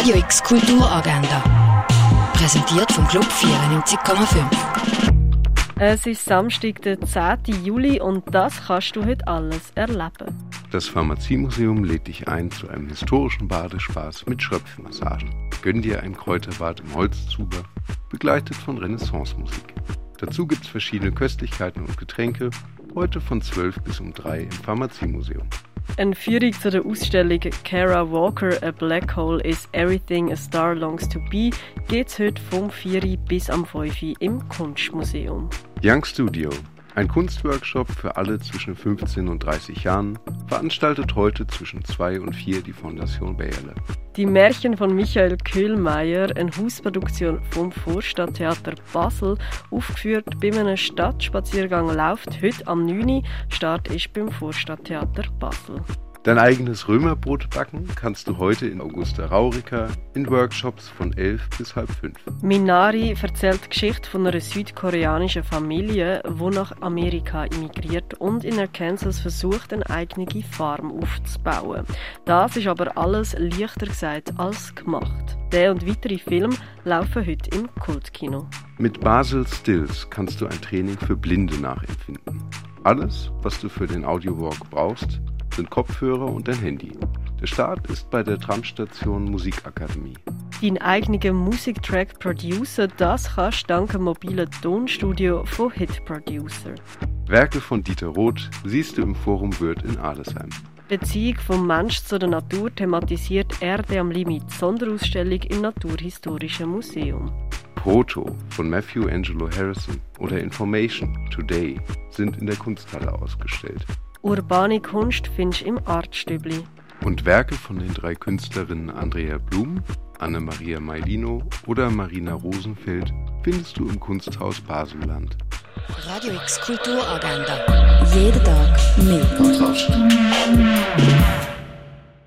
Radio X Kulturagenda. Präsentiert vom Club 94,5. Es ist Samstag, der 10. Juli und das kannst du heute alles erleben. Das Pharmaziemuseum lädt dich ein zu einem historischen Badespaß mit Schröpfmassagen. Gönn dir ein Kräuterbad im Holzzuber, begleitet von Renaissance-Musik. Dazu gibt's verschiedene Köstlichkeiten und Getränke, heute von 12 bis um 3 im Pharmaziemuseum. Eine Führung zu der Ausstellung Kara Walker A Black Hole is Everything a Star Longs to Be geht's heute vom 4 bis am 5 im Kunstmuseum. Young Studio, ein Kunstworkshop für alle zwischen 15 und 30 Jahren, veranstaltet heute zwischen 2 und 4 die Fondation Bayerle. Die Märchen von Michael Köhlmeier, eine Hausproduktion vom Vorstadttheater Basel, aufgeführt bei einem Stadtspaziergang, läuft heute am 9. Uhr. Start ist beim Vorstadttheater Basel. Dein eigenes Römerbrot backen kannst du heute in Augusta Raurica in Workshops von 11 bis halb 5. Minari erzählt die Geschichte von einer südkoreanischen Familie, die nach Amerika emigriert und in Arkansas versucht, eine eigene Farm aufzubauen. Das ist aber alles leichter gesagt als gemacht. Der und weitere Filme laufen heute im Kultkino. Mit Basel Stills kannst du ein Training für Blinde nachempfinden. Alles, was du für den Audiowalk brauchst, sind Kopfhörer und ein Handy. Der Start ist bei der Tramstation Musikakademie. Dein eigener Musiktrack Producer, das kannst du dank dem mobilen Tonstudio von Hit Producer. Werke von Dieter Roth siehst du im Forum Würth in Adelsheim. Beziehung vom Mensch zur Natur thematisiert Erde am Limit, Sonderausstellung im Naturhistorischen Museum. Proto von Matthew Angelo Harrison oder Information Today sind in der Kunsthalle ausgestellt. Urbane Kunst findest du im Artstübli. Und Werke von den drei Künstlerinnen Andrea Blum, Anna-Maria Mailino oder Marina Rosenfeld findest du im Kunsthaus Baselland. Radio X Kulturagenda. Jeden Tag mehr. Kontrast.